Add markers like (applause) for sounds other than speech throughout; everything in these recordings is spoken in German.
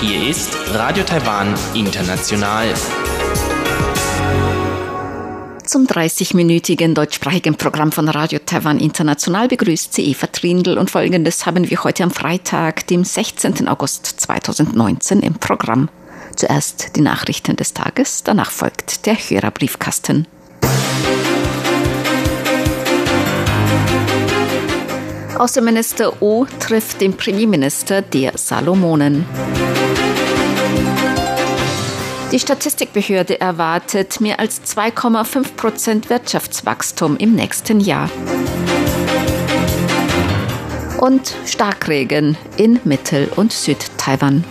Hier ist Radio Taiwan International. Zum 30-minütigen deutschsprachigen Programm von Radio Taiwan International begrüßt sie Eva Trindl und folgendes haben wir heute am Freitag, dem 16. August 2019 im Programm. Zuerst die Nachrichten des Tages, danach folgt der Hörerbriefkasten. Außenminister O trifft den Premierminister der Salomonen. Die Statistikbehörde erwartet mehr als 2,5 Prozent Wirtschaftswachstum im nächsten Jahr. Und Starkregen in Mittel- und Südtaiwan.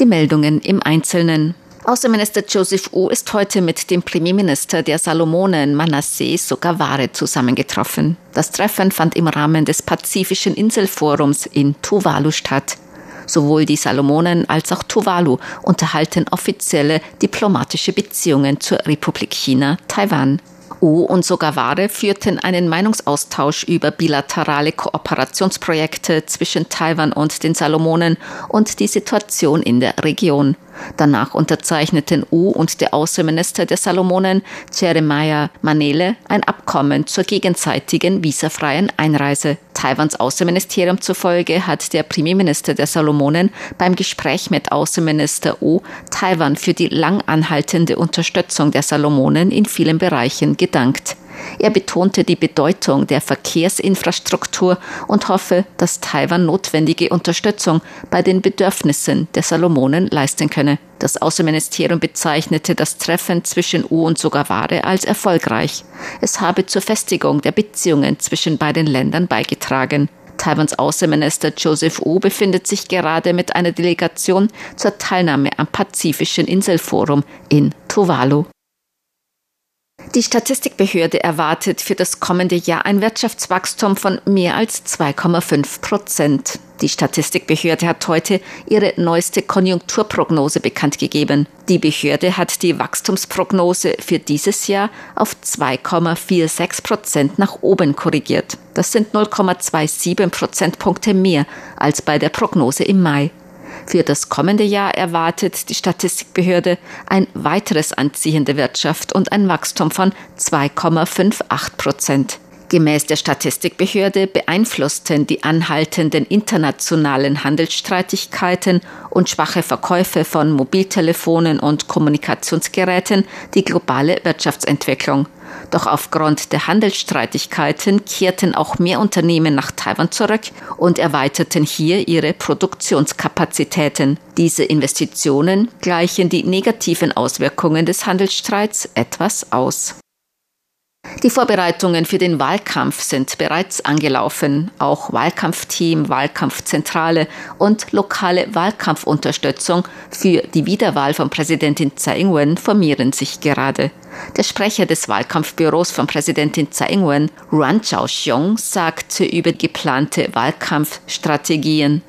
Die Meldungen im Einzelnen. Außenminister Joseph U ist heute mit dem Premierminister der Salomonen Manasseh Sogavare zusammengetroffen. Das Treffen fand im Rahmen des Pazifischen Inselforums in Tuvalu statt. Sowohl die Salomonen als auch Tuvalu unterhalten offizielle diplomatische Beziehungen zur Republik China, Taiwan. U und Sogaware führten einen Meinungsaustausch über bilaterale Kooperationsprojekte zwischen Taiwan und den Salomonen und die Situation in der Region. Danach unterzeichneten U und der Außenminister der Salomonen, Jeremiah Manele, ein Abkommen zur gegenseitigen visafreien Einreise. Taiwans Außenministerium zufolge hat der Premierminister der Salomonen beim Gespräch mit Außenminister U Taiwan für die lang anhaltende Unterstützung der Salomonen in vielen Bereichen gedankt. Er betonte die Bedeutung der Verkehrsinfrastruktur und hoffe, dass Taiwan notwendige Unterstützung bei den Bedürfnissen der Salomonen leisten könne. Das Außenministerium bezeichnete das Treffen zwischen U und Sogaware als erfolgreich. Es habe zur Festigung der Beziehungen zwischen beiden Ländern beigetragen. Taiwans Außenminister Joseph Wu befindet sich gerade mit einer Delegation zur Teilnahme am Pazifischen Inselforum in Tuvalu. Die Statistikbehörde erwartet für das kommende Jahr ein Wirtschaftswachstum von mehr als 2,5 Prozent. Die Statistikbehörde hat heute ihre neueste Konjunkturprognose bekannt gegeben. Die Behörde hat die Wachstumsprognose für dieses Jahr auf 2,46 Prozent nach oben korrigiert. Das sind 0,27 Prozentpunkte mehr als bei der Prognose im Mai. Für das kommende Jahr erwartet die Statistikbehörde ein weiteres Anziehen der Wirtschaft und ein Wachstum von 2,58 Prozent. Gemäß der Statistikbehörde beeinflussten die anhaltenden internationalen Handelsstreitigkeiten und schwache Verkäufe von Mobiltelefonen und Kommunikationsgeräten die globale Wirtschaftsentwicklung. Doch aufgrund der Handelsstreitigkeiten kehrten auch mehr Unternehmen nach Taiwan zurück und erweiterten hier ihre Produktionskapazitäten. Diese Investitionen gleichen die negativen Auswirkungen des Handelsstreits etwas aus. Die Vorbereitungen für den Wahlkampf sind bereits angelaufen. Auch Wahlkampfteam, Wahlkampfzentrale und lokale Wahlkampfunterstützung für die Wiederwahl von Präsidentin Tsai Ing-wen formieren sich gerade. Der Sprecher des Wahlkampfbüros von Präsidentin Tsai Ing-wen, Ruan Zhaoxiong, sagte über geplante Wahlkampfstrategien.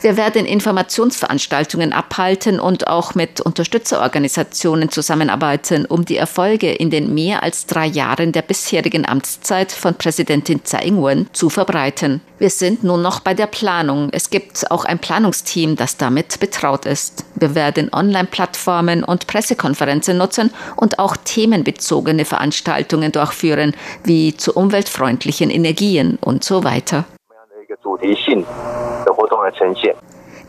Wir werden Informationsveranstaltungen abhalten und auch mit Unterstützerorganisationen zusammenarbeiten, um die Erfolge in den mehr als drei Jahren der bisherigen Amtszeit von Präsidentin Tsai Ing-wen zu verbreiten. Wir sind nun noch bei der Planung. Es gibt auch ein Planungsteam, das damit betraut ist. Wir werden Online-Plattformen und Pressekonferenzen nutzen und auch themenbezogene Veranstaltungen durchführen, wie zu umweltfreundlichen Energien und so weiter.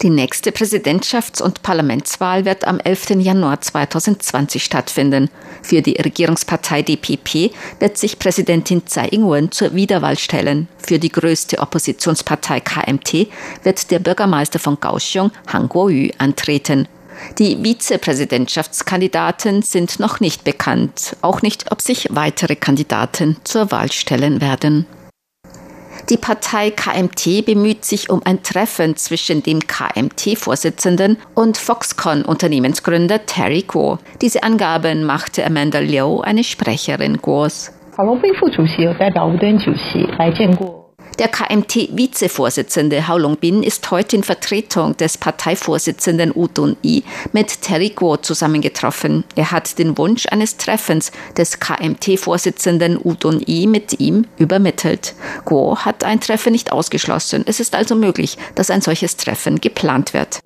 Die nächste Präsidentschafts- und Parlamentswahl wird am 11. Januar 2020 stattfinden. Für die Regierungspartei DPP wird sich Präsidentin Tsai Ing-wen zur Wiederwahl stellen. Für die größte Oppositionspartei KMT wird der Bürgermeister von Kaohsiung, Han Kuo-yu, antreten. Die Vizepräsidentschaftskandidaten sind noch nicht bekannt, auch nicht, ob sich weitere Kandidaten zur Wahl stellen werden. Die Partei KMT bemüht sich um ein Treffen zwischen dem KMT-Vorsitzenden und Foxconn-Unternehmensgründer Terry Guo. Diese Angaben machte Amanda Liu, eine Sprecherin Guos. Der KMT-Vizevorsitzende Hao Long-bin ist heute in Vertretung des Parteivorsitzenden U Dun-i mit Terry Guo zusammengetroffen. Er hat den Wunsch eines Treffens des KMT-Vorsitzenden U Dun-i mit ihm übermittelt. Guo hat ein Treffen nicht ausgeschlossen. Es ist also möglich, dass ein solches Treffen geplant wird.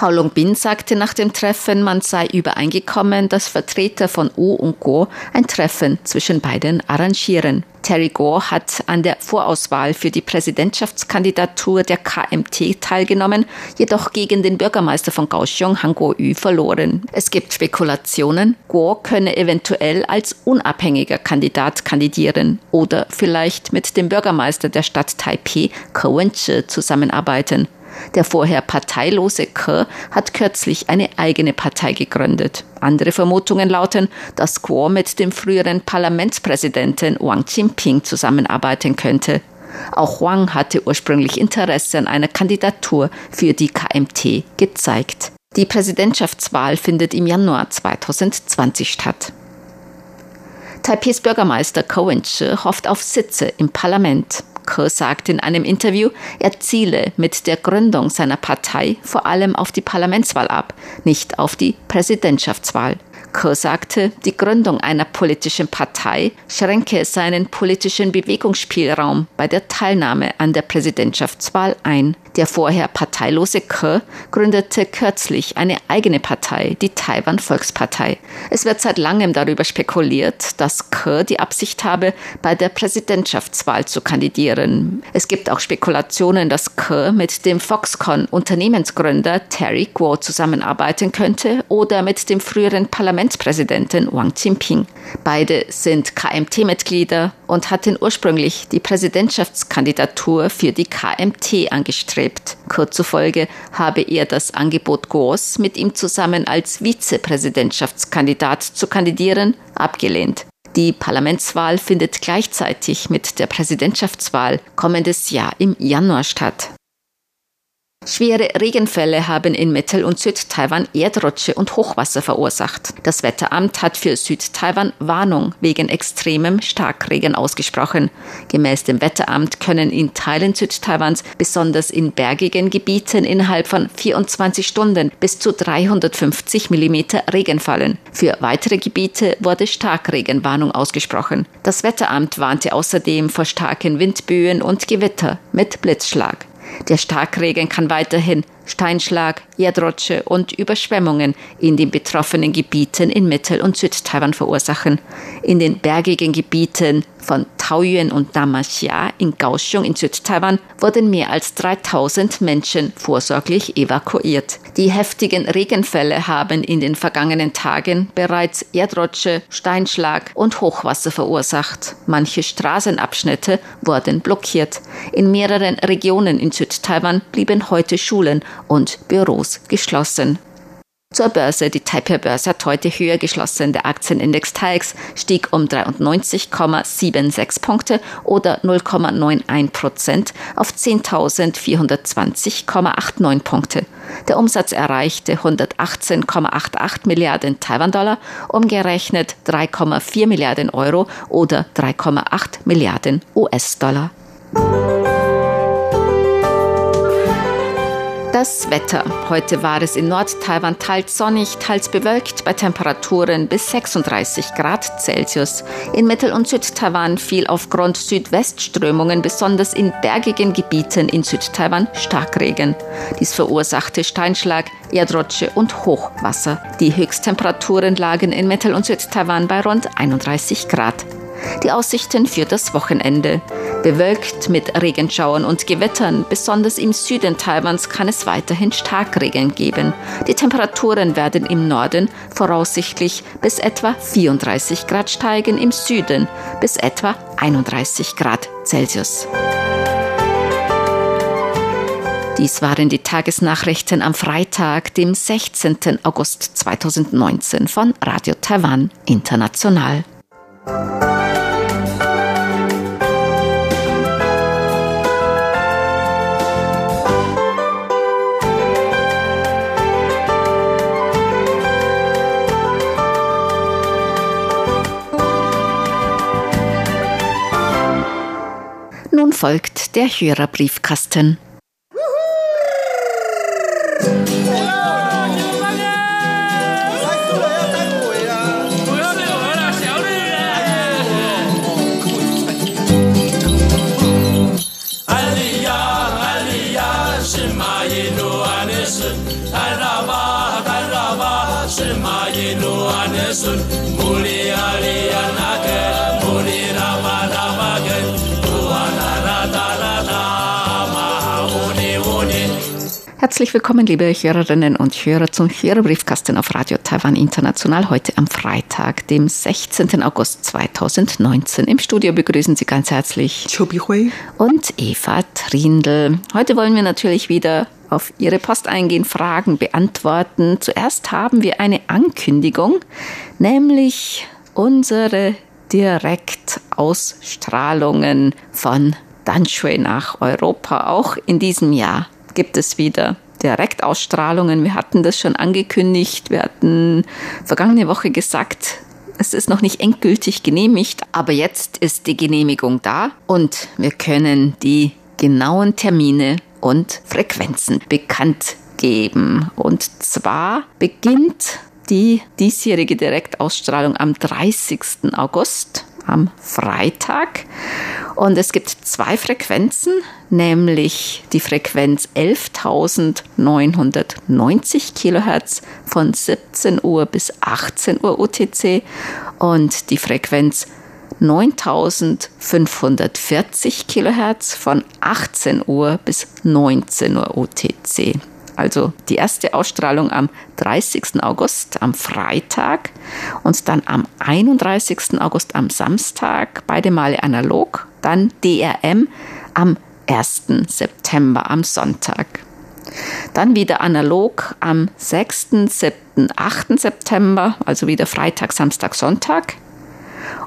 Hao Long-bin sagte nach dem Treffen, man sei übereingekommen, dass Vertreter von U und Go ein Treffen zwischen beiden arrangieren. Terry Gore hat an der Vorauswahl für die Präsidentschaftskandidatur der KMT teilgenommen, jedoch gegen den Bürgermeister von Kaohsiung, Han Kuo-yu, verloren. Es gibt Spekulationen, Gore könne eventuell als unabhängiger Kandidat kandidieren oder vielleicht mit dem Bürgermeister der Stadt Taipei, Ke Wen-che, zusammenarbeiten. Der vorher parteilose Ke hat kürzlich eine eigene Partei gegründet. Andere Vermutungen lauten, dass Kuo mit dem früheren Parlamentspräsidenten Wang Jinping zusammenarbeiten könnte. Auch Wang hatte ursprünglich Interesse an einer Kandidatur für die KMT gezeigt. Die Präsidentschaftswahl findet im Januar 2020 statt. Taipehs Bürgermeister Cohen hofft auf Sitze im Parlament. Ke sagte in einem Interview, er ziele mit der Gründung seiner Partei vor allem auf die Parlamentswahl ab, nicht auf die Präsidentschaftswahl. Ke sagte, die Gründung einer politischen Partei schränke seinen politischen Bewegungsspielraum bei der Teilnahme an der Präsidentschaftswahl ein. Der vorher parteilose Ke gründete kürzlich eine eigene Partei, die Taiwan Volkspartei. Es wird seit langem darüber spekuliert, dass Ke die Absicht habe, bei der Präsidentschaftswahl zu kandidieren. Es gibt auch Spekulationen, dass Ke mit dem Foxconn Unternehmensgründer Terry Guo zusammenarbeiten könnte oder mit dem früheren Parlamentspräsidenten Wang Jinping. Beide sind KMT-Mitglieder und hatten ursprünglich die Präsidentschaftskandidatur für die KMT angestrebt angestrebt. Kurz zufolge habe er das Angebot Goos, mit ihm zusammen als Vizepräsidentschaftskandidat zu kandidieren, abgelehnt. Die Parlamentswahl findet gleichzeitig mit der Präsidentschaftswahl kommendes Jahr im Januar statt. Schwere Regenfälle haben in Mittel- und Südtaiwan Erdrutsche und Hochwasser verursacht. Das Wetteramt hat für Südtaiwan Warnung wegen extremem Starkregen ausgesprochen. Gemäß dem Wetteramt können in Teilen Südtaiwans, besonders in bergigen Gebieten, innerhalb von 24 Stunden bis zu 350 mm Regen fallen. Für weitere Gebiete wurde Starkregenwarnung ausgesprochen. Das Wetteramt warnte außerdem vor starken Windböen und Gewitter mit Blitzschlag. Der Starkregen kann weiterhin Steinschlag, Erdrutsche und Überschwemmungen in den betroffenen Gebieten in Mittel- und Südtaiwan verursachen. In den bergigen Gebieten von Taoyuan und Namashia in Kaohsiung in Südtaiwan wurden mehr als 3000 Menschen vorsorglich evakuiert. Die heftigen Regenfälle haben in den vergangenen Tagen bereits Erdrutsche, Steinschlag und Hochwasser verursacht. Manche Straßenabschnitte wurden blockiert. In mehreren Regionen in Südtaiwan blieben heute Schulen und Büros geschlossen. Zur Börse. Die Taipei-Börse hat heute höher geschlossen. Der Aktienindex TAIX stieg um 93,76 Punkte oder 0,91 Prozent auf 10.420,89 Punkte. Der Umsatz erreichte 118,88 Milliarden Taiwan-Dollar, umgerechnet 3,4 Milliarden Euro oder 3,8 Milliarden US-Dollar. Das Wetter. Heute war es in Nord-Taiwan teils sonnig, teils bewölkt bei Temperaturen bis 36 Grad Celsius. In Mittel- und Südtaiwan fiel aufgrund Südwestströmungen besonders in bergigen Gebieten in Südtaiwan Starkregen. Dies verursachte Steinschlag, Erdrutsche und Hochwasser. Die Höchsttemperaturen lagen in Mittel- und Südtaiwan bei rund 31 Grad. Die Aussichten für das Wochenende. Bewölkt mit Regenschauern und Gewittern, besonders im Süden Taiwans kann es weiterhin Starkregen geben. Die Temperaturen werden im Norden voraussichtlich bis etwa 34 Grad steigen, im Süden bis etwa 31 Grad Celsius. Dies waren die Tagesnachrichten am Freitag, dem 16. August 2019 von Radio Taiwan International. Folgt der Hörerbriefkasten. Herzlich willkommen, liebe Hörerinnen und Hörer, zum Hörerbriefkasten auf Radio Taiwan International heute am Freitag, dem 16. August 2019. Im Studio begrüßen Sie ganz herzlich Chobi Hui und Eva Trindl. Heute wollen wir natürlich wieder auf Ihre Post eingehen, Fragen beantworten. Zuerst haben wir eine Ankündigung, nämlich unsere Direktausstrahlungen von Danshui nach Europa auch in diesem Jahr gibt es wieder Direktausstrahlungen. Wir hatten das schon angekündigt. Wir hatten vergangene Woche gesagt, es ist noch nicht endgültig genehmigt, aber jetzt ist die Genehmigung da und wir können die genauen Termine und Frequenzen bekannt geben. Und zwar beginnt die diesjährige Direktausstrahlung am 30. August am Freitag. Und es gibt zwei Frequenzen, nämlich die Frequenz 11.990 Kilohertz von 17 Uhr bis 18 Uhr UTC und die Frequenz 9540 Kilohertz von 18 Uhr bis 19 Uhr UTC also die erste Ausstrahlung am 30. August, am Freitag und dann am 31. August am Samstag, beide Male analog, dann DRM am 1. September am Sonntag. Dann wieder analog am 6., 7., 8. September, also wieder Freitag, Samstag, Sonntag.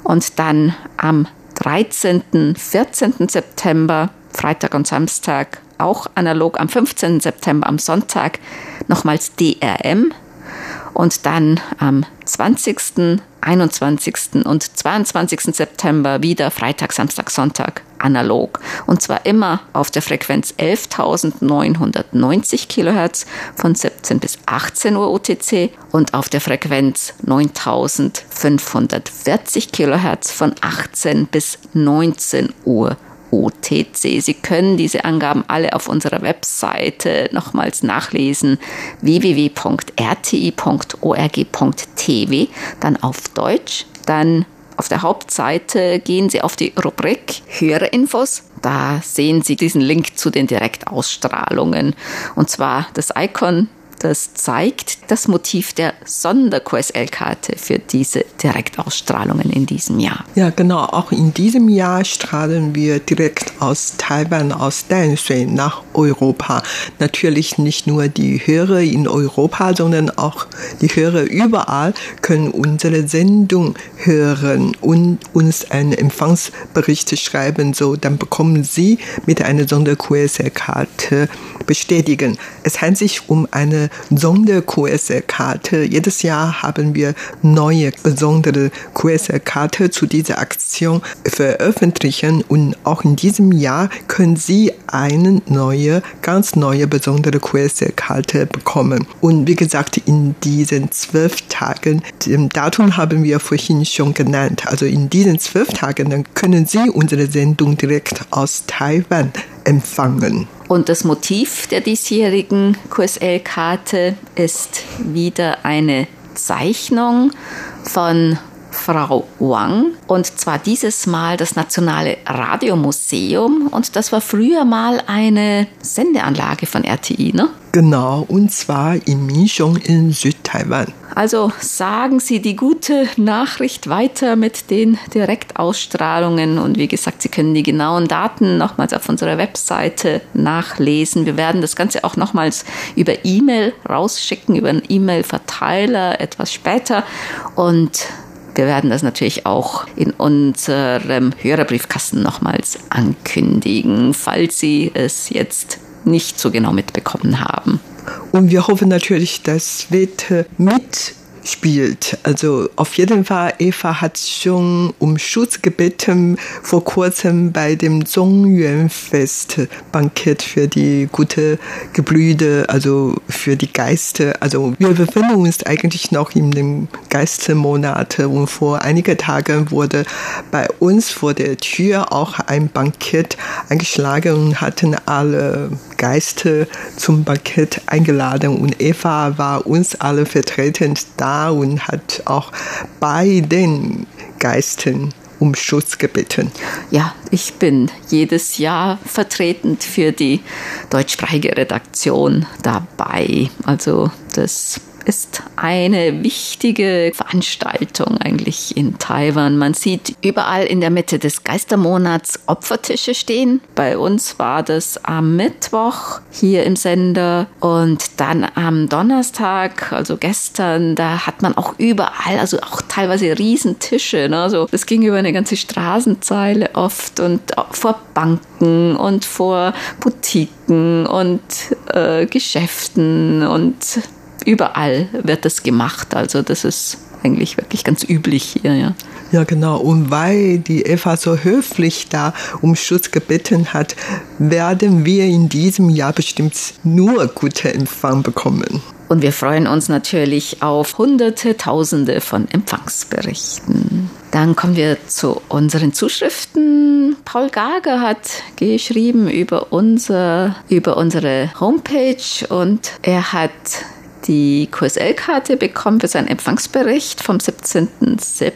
Und dann am 13., 14. September, Freitag und Samstag auch analog am 15. September am Sonntag nochmals DRM und dann am 20., 21. und 22. September wieder Freitag, Samstag, Sonntag analog. Und zwar immer auf der Frequenz 11.990 Kilohertz von 17 bis 18 Uhr UTC und auf der Frequenz 9.540 Kilohertz von 18 bis 19 Uhr OTC. Sie können diese Angaben alle auf unserer Webseite nochmals nachlesen www.rti.org.tv, dann auf Deutsch, dann auf der Hauptseite gehen Sie auf die Rubrik Hörerinfos. Da sehen Sie diesen Link zu den Direktausstrahlungen. Und zwar das Icon das zeigt das Motiv der Sonder-QSL-Karte für diese Direktausstrahlungen in diesem Jahr. Ja, genau. Auch in diesem Jahr strahlen wir direkt aus Taiwan, aus Danshui nach Europa. Natürlich nicht nur die Hörer in Europa, sondern auch die Hörer überall können unsere Sendung hören und uns einen Empfangsbericht schreiben. So, dann bekommen Sie mit einer Sonder-QSL-Karte bestätigen. Es handelt sich um eine Sonder-QSL-Karte. Jedes Jahr haben wir neue besondere QSL-Karte zu dieser Aktion veröffentlichen und auch in diesem Jahr können Sie eine neue, ganz neue besondere QSL-Karte bekommen. Und wie gesagt, in diesen zwölf Tagen, dem Datum haben wir vorhin schon genannt, also in diesen zwölf Tagen, dann können Sie unsere Sendung direkt aus Taiwan empfangen. Und das Motiv der diesjährigen QSL-Karte ist wieder eine Zeichnung von Frau Wang und zwar dieses Mal das Nationale Radiomuseum und das war früher mal eine Sendeanlage von RTI, ne? Genau, und zwar in Minchong in Südtaiwan. Also sagen Sie die gute Nachricht weiter mit den Direktausstrahlungen und wie gesagt, Sie können die genauen Daten nochmals auf unserer Webseite nachlesen. Wir werden das Ganze auch nochmals über E-Mail rausschicken, über einen E-Mail-Verteiler etwas später und wir werden das natürlich auch in unserem Hörerbriefkasten nochmals ankündigen, falls Sie es jetzt nicht so genau mitbekommen haben. Und wir hoffen natürlich, das wird mit spielt. Also auf jeden Fall, Eva hat schon um Schutz gebeten vor kurzem bei dem Zongyuan-Fest Bankett für die gute Geblüte, also für die Geister. Also wir befinden uns eigentlich noch in dem Geistermonat und vor einigen Tagen wurde bei uns vor der Tür auch ein Bankett eingeschlagen und hatten alle Geister zum Bankett eingeladen und Eva war uns alle vertretend da und hat auch bei den Geistern um Schutz gebeten. Ja, ich bin jedes Jahr vertretend für die deutschsprachige Redaktion dabei. Also das ist eine wichtige Veranstaltung eigentlich in Taiwan. Man sieht überall in der Mitte des Geistermonats Opfertische stehen. Bei uns war das am Mittwoch hier im Sender und dann am Donnerstag, also gestern, da hat man auch überall, also auch teilweise Riesentische. Ne? Also das ging über eine ganze Straßenzeile oft und vor Banken und vor Boutiquen und äh, Geschäften und überall wird das gemacht. Also das ist eigentlich wirklich ganz üblich hier, ja. Ja, genau. Und weil die Eva so höflich da um Schutz gebeten hat, werden wir in diesem Jahr bestimmt nur gute Empfang bekommen. Und wir freuen uns natürlich auf Hunderte, Tausende von Empfangsberichten. Dann kommen wir zu unseren Zuschriften. Paul Gager hat geschrieben über, unser, über unsere Homepage und er hat die QSL-Karte bekommen für seinen Empfangsbericht vom 17.07.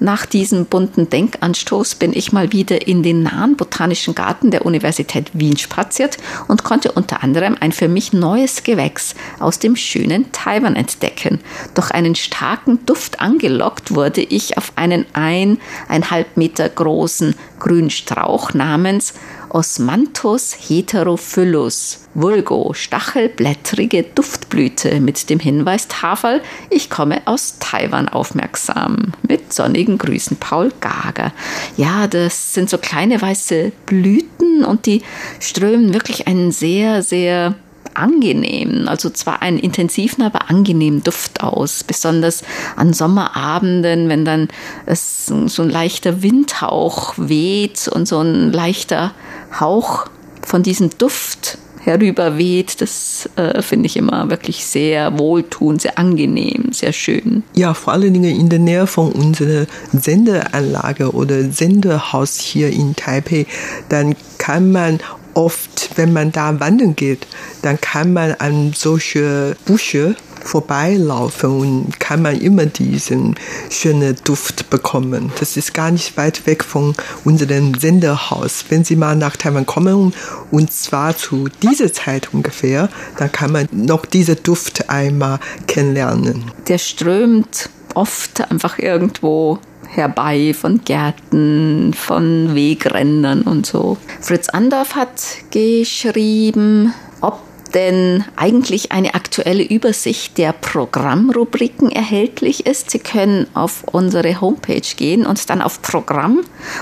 Nach diesem bunten Denkanstoß bin ich mal wieder in den nahen Botanischen Garten der Universität Wien spaziert und konnte unter anderem ein für mich neues Gewächs aus dem schönen Taiwan entdecken. Durch einen starken Duft angelockt wurde ich auf einen eineinhalb Meter großen Grünstrauch namens Osmanthus heterophyllus, vulgo stachelblättrige Duftblüte mit dem Hinweis Tafel, ich komme aus Taiwan aufmerksam. Mit sonnigen Grüßen Paul Gager. Ja, das sind so kleine weiße Blüten und die strömen wirklich einen sehr, sehr angenehmen, also zwar einen intensiven, aber angenehmen Duft aus. Besonders an Sommerabenden, wenn dann es so ein leichter Windhauch weht und so ein leichter Hauch von diesem Duft herüberweht, das äh, finde ich immer wirklich sehr wohltuend, sehr angenehm, sehr schön. Ja, vor allen Dingen in der Nähe von unserer Sendeanlage oder Sendehaus hier in Taipei, dann kann man oft, wenn man da wandern geht, dann kann man an solche Büsche vorbeilaufen und kann man immer diesen schönen Duft bekommen. Das ist gar nicht weit weg von unserem Senderhaus. Wenn Sie mal nach Taiwan kommen, und zwar zu dieser Zeit ungefähr, dann kann man noch diesen Duft einmal kennenlernen. Der strömt oft einfach irgendwo herbei von Gärten, von Wegrändern und so. Fritz Andorf hat geschrieben, ob denn eigentlich eine aktuelle Übersicht der Programmrubriken erhältlich ist. Sie können auf unsere Homepage gehen und dann auf Programm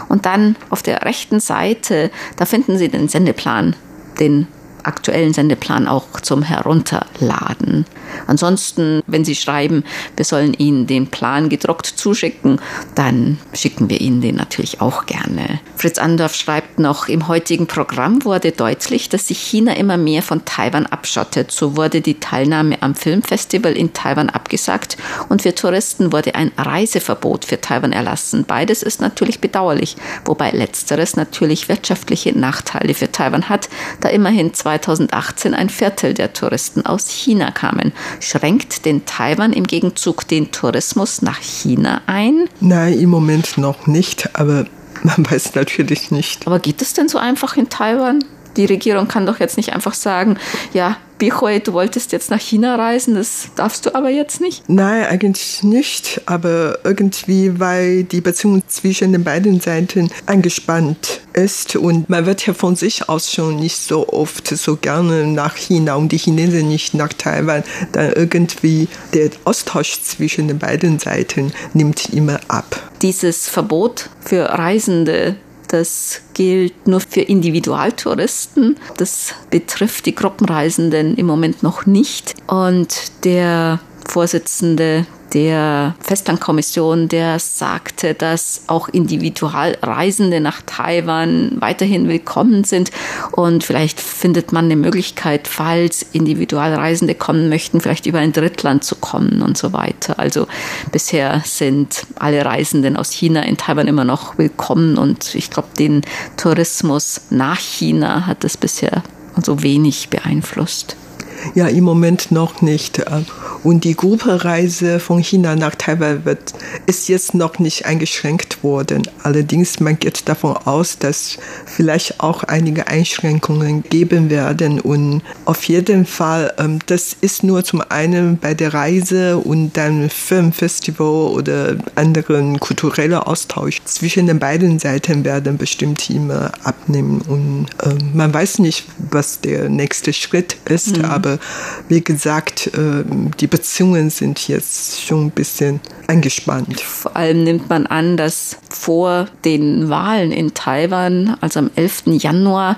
und dann auf der rechten Seite, da finden Sie den Sendeplan, den aktuellen Sendeplan auch zum Herunterladen. Ansonsten, wenn Sie schreiben, wir sollen Ihnen den Plan gedruckt zuschicken, dann schicken wir Ihnen den natürlich auch gerne. Fritz Andorf schreibt noch, im heutigen Programm wurde deutlich, dass sich China immer mehr von Taiwan abschottet. So wurde die Teilnahme am Filmfestival in Taiwan abgesagt und für Touristen wurde ein Reiseverbot für Taiwan erlassen. Beides ist natürlich bedauerlich, wobei letzteres natürlich wirtschaftliche Nachteile für Taiwan hat, da immerhin 2018 ein Viertel der Touristen aus China kamen. Schränkt denn Taiwan im Gegenzug den Tourismus nach China ein? Nein, im Moment noch nicht, aber man (laughs) weiß natürlich nicht. Aber geht es denn so einfach in Taiwan? Die Regierung kann doch jetzt nicht einfach sagen, ja, Bihui, du wolltest jetzt nach China reisen, das darfst du aber jetzt nicht? Nein, eigentlich nicht. Aber irgendwie, weil die Beziehung zwischen den beiden Seiten angespannt ist und man wird ja von sich aus schon nicht so oft so gerne nach China und die Chinesen nicht nach Taiwan, dann irgendwie der Austausch zwischen den beiden Seiten nimmt immer ab. Dieses Verbot für Reisende das gilt nur für Individualtouristen. Das betrifft die Gruppenreisenden im Moment noch nicht. Und der Vorsitzende der Festlandkommission, der sagte, dass auch Individualreisende nach Taiwan weiterhin willkommen sind und vielleicht findet man eine Möglichkeit, falls Individualreisende kommen möchten, vielleicht über ein Drittland zu kommen und so weiter. Also bisher sind alle Reisenden aus China in Taiwan immer noch willkommen und ich glaube, den Tourismus nach China hat es bisher so wenig beeinflusst. Ja, im Moment noch nicht. Und die Gruppereise von China nach Taiwan wird, ist jetzt noch nicht eingeschränkt worden. Allerdings man geht davon aus, dass vielleicht auch einige Einschränkungen geben werden. Und auf jeden Fall, ähm, das ist nur zum einen bei der Reise und dann Filmfestival oder anderen kulturellen Austausch zwischen den beiden Seiten werden bestimmt immer abnehmen. Und äh, man weiß nicht, was der nächste Schritt ist, mhm. aber wie gesagt, äh, die Beziehungen sind jetzt schon ein bisschen eingespannt. Vor allem nimmt man an, dass vor den Wahlen in Taiwan, also am 11. Januar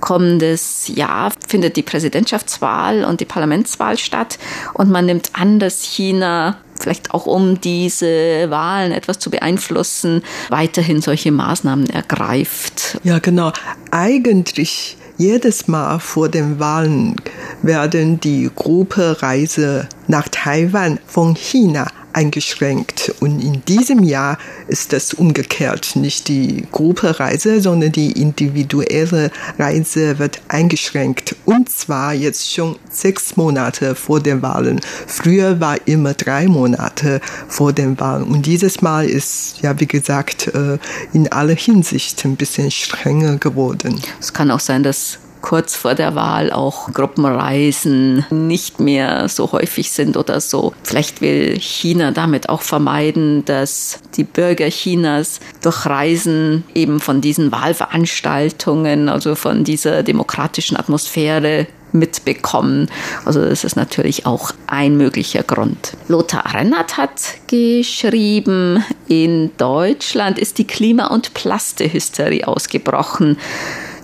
kommendes Jahr, findet die Präsidentschaftswahl und die Parlamentswahl statt. Und man nimmt an, dass China vielleicht auch um diese Wahlen etwas zu beeinflussen, weiterhin solche Maßnahmen ergreift. Ja, genau. Eigentlich jedes Mal vor den Wahlen werden die Gruppereise nach Taiwan von China eingeschränkt. Und in diesem Jahr ist das umgekehrt. Nicht die Gruppereise, sondern die individuelle Reise wird eingeschränkt. Und zwar jetzt schon sechs Monate vor den Wahlen. Früher war immer drei Monate vor den Wahlen. Und dieses Mal ist, ja, wie gesagt, äh, in aller Hinsicht ein bisschen strenger geworden. Es kann auch sein, dass kurz vor der Wahl auch Gruppenreisen nicht mehr so häufig sind oder so. Vielleicht will China damit auch vermeiden, dass die Bürger Chinas durch Reisen eben von diesen Wahlveranstaltungen, also von dieser demokratischen Atmosphäre mitbekommen. Also das ist natürlich auch ein möglicher Grund. Lothar Rennert hat geschrieben, in Deutschland ist die Klima- und Plastehysterie ausgebrochen.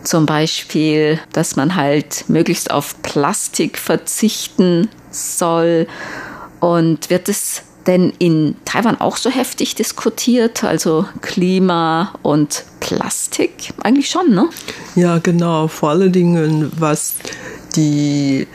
Zum Beispiel, dass man halt möglichst auf Plastik verzichten soll. Und wird es denn in Taiwan auch so heftig diskutiert? Also Klima und Plastik? Eigentlich schon, ne? Ja, genau. Vor allen Dingen, was die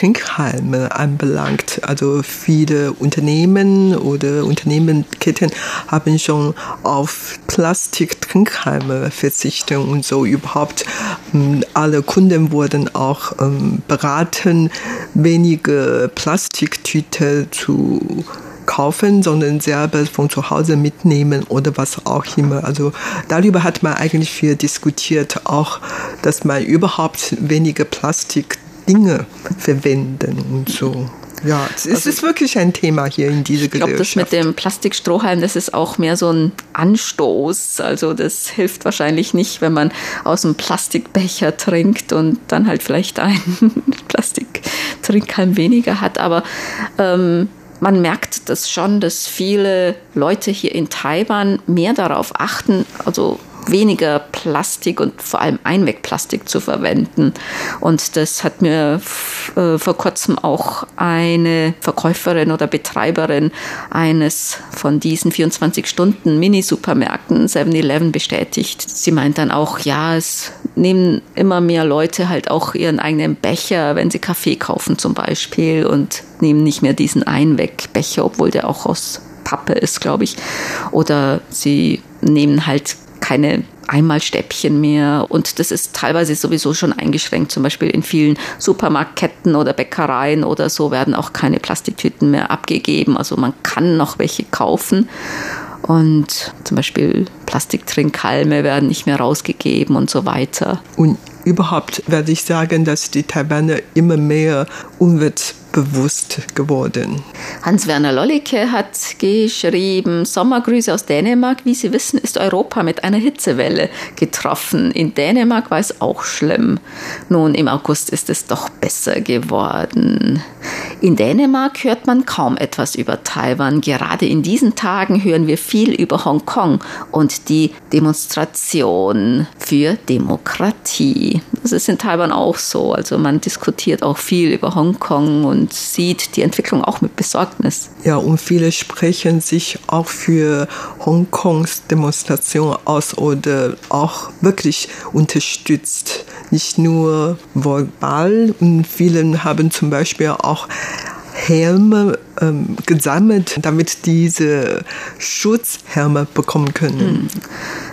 Plastiktrinkhalme anbelangt. Also viele Unternehmen oder Unternehmensketten haben schon auf Plastiktrinkhalme verzichtet und so überhaupt ähm, alle Kunden wurden auch ähm, beraten, wenige Plastiktüte zu kaufen, sondern selber von zu Hause mitnehmen oder was auch immer. Also darüber hat man eigentlich viel diskutiert, auch, dass man überhaupt weniger Plastik Dinge verwenden und so. Ja, es also, ist wirklich ein Thema hier in dieser ich Gesellschaft. Ich glaube, das mit dem Plastikstrohhalm, das ist auch mehr so ein Anstoß. Also das hilft wahrscheinlich nicht, wenn man aus einem Plastikbecher trinkt und dann halt vielleicht einen (laughs) Plastiktrinkhalm weniger hat. Aber ähm, man merkt das schon, dass viele Leute hier in Taiwan mehr darauf achten, also weniger Plastik und vor allem Einwegplastik zu verwenden. Und das hat mir äh, vor kurzem auch eine Verkäuferin oder Betreiberin eines von diesen 24-Stunden-Mini-Supermärkten 7-Eleven bestätigt. Sie meint dann auch, ja, es nehmen immer mehr Leute halt auch ihren eigenen Becher, wenn sie Kaffee kaufen zum Beispiel und nehmen nicht mehr diesen Einwegbecher, obwohl der auch aus Pappe ist, glaube ich. Oder sie nehmen halt keine Einmalstäbchen mehr und das ist teilweise sowieso schon eingeschränkt. Zum Beispiel in vielen Supermarktketten oder Bäckereien oder so werden auch keine Plastiktüten mehr abgegeben. Also man kann noch welche kaufen. Und zum Beispiel Plastiktrinkhalme werden nicht mehr rausgegeben und so weiter. Und überhaupt werde ich sagen, dass die Taiwaner immer mehr Umwelt bewusst geworden. Hans-Werner Lollicke hat geschrieben, Sommergrüße aus Dänemark. Wie Sie wissen, ist Europa mit einer Hitzewelle getroffen. In Dänemark war es auch schlimm. Nun, im August ist es doch besser geworden. In Dänemark hört man kaum etwas über Taiwan. Gerade in diesen Tagen hören wir viel über Hongkong und die Demonstration für Demokratie. Das ist in Taiwan auch so. Also man diskutiert auch viel über Hongkong und und sieht die Entwicklung auch mit Besorgnis. Ja, und viele sprechen sich auch für Hongkongs Demonstration aus oder auch wirklich unterstützt. Nicht nur verbal, und viele haben zum Beispiel auch Helme ähm, gesammelt, damit diese Schutzhelme bekommen können. Hm.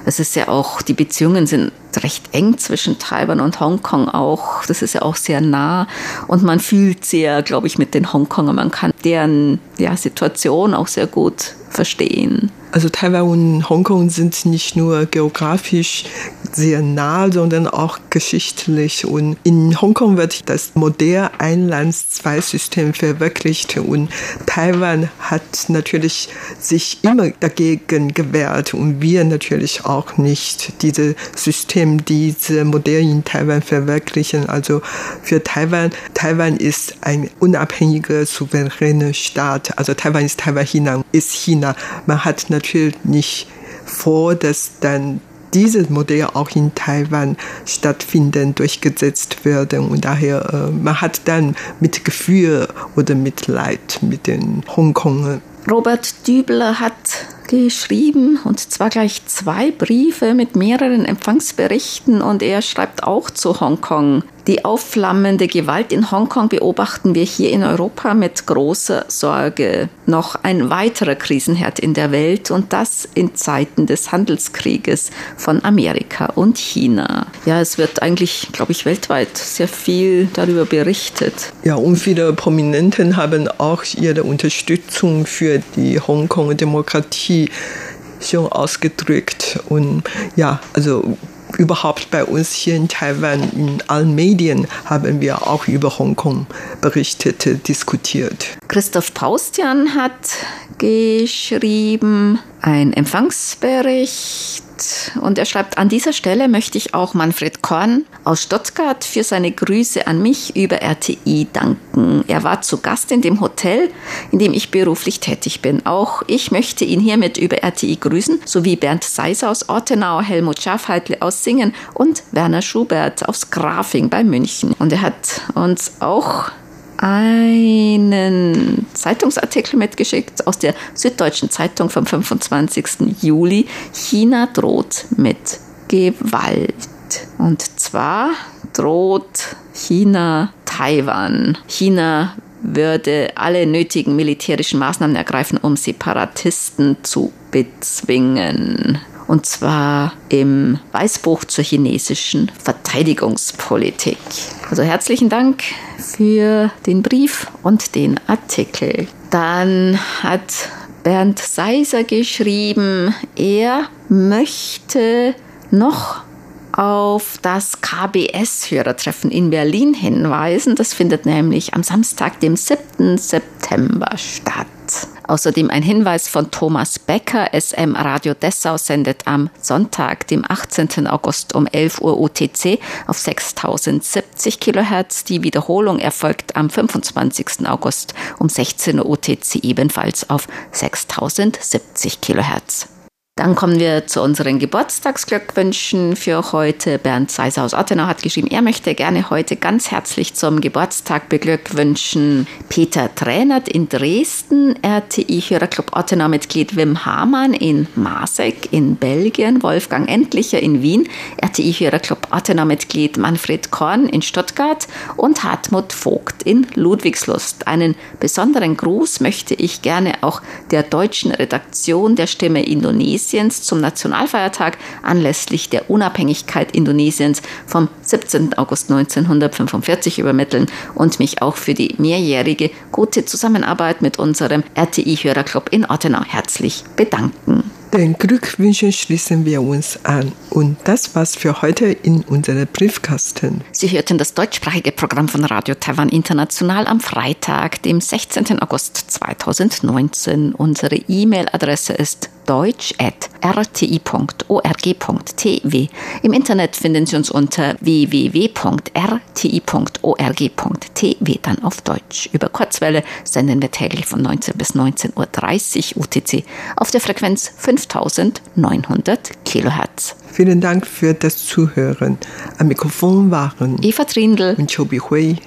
Es ist ja auch, die Beziehungen sind recht eng zwischen Taiwan und Hongkong auch. Das ist ja auch sehr nah und man fühlt sehr, glaube ich, mit den Hongkongern. Man kann deren ja, Situation auch sehr gut verstehen. Also Taiwan und Hongkong sind nicht nur geografisch sehr nah, sondern auch geschichtlich. Und in Hongkong wird das Modell Einlands-Zwei-System verwirklicht und Taiwan hat natürlich sich immer dagegen gewehrt und wir natürlich auch nicht dieses System, diese Modell in Taiwan verwirklichen. Also für Taiwan, Taiwan ist ein unabhängiger, souveräner Staat. Also Taiwan ist Taiwan, China ist China. Man hat natürlich nicht vor, dass dann dieses Modell auch in Taiwan stattfinden, durchgesetzt werden. Und daher, äh, man hat dann mit Gefühl oder Mitleid mit den Hongkongern. Robert Dübler hat geschrieben und zwar gleich zwei Briefe mit mehreren Empfangsberichten und er schreibt auch zu Hongkong. Die aufflammende Gewalt in Hongkong beobachten wir hier in Europa mit großer Sorge. Noch ein weiterer Krisenherd in der Welt und das in Zeiten des Handelskrieges von Amerika und China. Ja, es wird eigentlich, glaube ich, weltweit sehr viel darüber berichtet. Ja, und viele Prominenten haben auch ihre Unterstützung für die Hongkonger Schon ausgedrückt. Und ja, also überhaupt bei uns hier in Taiwan, in allen Medien haben wir auch über Hongkong berichtet, diskutiert. Christoph Paustian hat geschrieben, ein Empfangsbericht und er schreibt, an dieser Stelle möchte ich auch Manfred Korn aus Stuttgart für seine Grüße an mich über RTI danken. Er war zu Gast in dem Hotel, in dem ich beruflich tätig bin. Auch ich möchte ihn hiermit über RTI grüßen, sowie Bernd Seiser aus Ortenau, Helmut Schafheitle aus Singen und Werner Schubert aus Grafing bei München. Und er hat uns auch einen Zeitungsartikel mitgeschickt aus der Süddeutschen Zeitung vom 25. Juli. China droht mit Gewalt. Und zwar droht China Taiwan. China würde alle nötigen militärischen Maßnahmen ergreifen, um Separatisten zu bezwingen und zwar im Weißbuch zur chinesischen Verteidigungspolitik. Also herzlichen Dank für den Brief und den Artikel. Dann hat Bernd Seiser geschrieben, er möchte noch auf das KBS-Hörertreffen in Berlin hinweisen. Das findet nämlich am Samstag, dem 7. September statt. Außerdem ein Hinweis von Thomas Becker. SM Radio Dessau sendet am Sonntag, dem 18. August um 11 Uhr UTC auf 6070 Kilohertz. Die Wiederholung erfolgt am 25. August um 16 Uhr UTC ebenfalls auf 6070 Kilohertz. Dann kommen wir zu unseren Geburtstagsglückwünschen für heute. Bernd Seiser aus Ottenau hat geschrieben, er möchte gerne heute ganz herzlich zum Geburtstag beglückwünschen Peter Tränert in Dresden, RTI-Hörerclub Ottenau-Mitglied Wim Hamann in Masek in Belgien, Wolfgang Endlicher in Wien, RTI-Hörerclub Ottenau-Mitglied Manfred Korn in Stuttgart und Hartmut Vogt in Ludwigslust. Einen besonderen Gruß möchte ich gerne auch der deutschen Redaktion der Stimme Indonesien Indonesiens zum Nationalfeiertag anlässlich der Unabhängigkeit Indonesiens vom 17. August 1945 übermitteln und mich auch für die mehrjährige gute Zusammenarbeit mit unserem RTI-Hörerclub in Ottenau herzlich bedanken. Den Glückwünschen schließen wir uns an. Und das war's für heute in unserem Briefkasten. Sie hörten das deutschsprachige Programm von Radio Taiwan International am Freitag, dem 16. August 2019. Unsere E-Mail-Adresse ist deutsch.rti.org.tw. Im Internet finden Sie uns unter www.rti.org.tw, dann auf Deutsch. Über Kurzwelle senden wir täglich von 19 bis 19.30 Uhr UTC auf der Frequenz 5900 Kilohertz. Vielen Dank für das Zuhören. Am Mikrofon waren Eva Trindl und Chobi Hui.